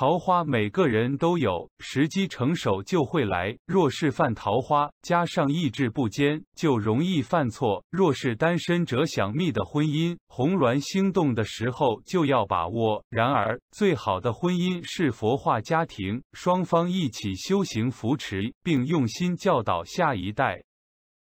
桃花每个人都有时机成熟就会来。若是犯桃花加上意志不坚就容易犯错。若是单身者想觅的婚姻红鸾心动的时候就要把握。然而最好的婚姻是佛化家庭双方一起修行扶持并用心教导下一代。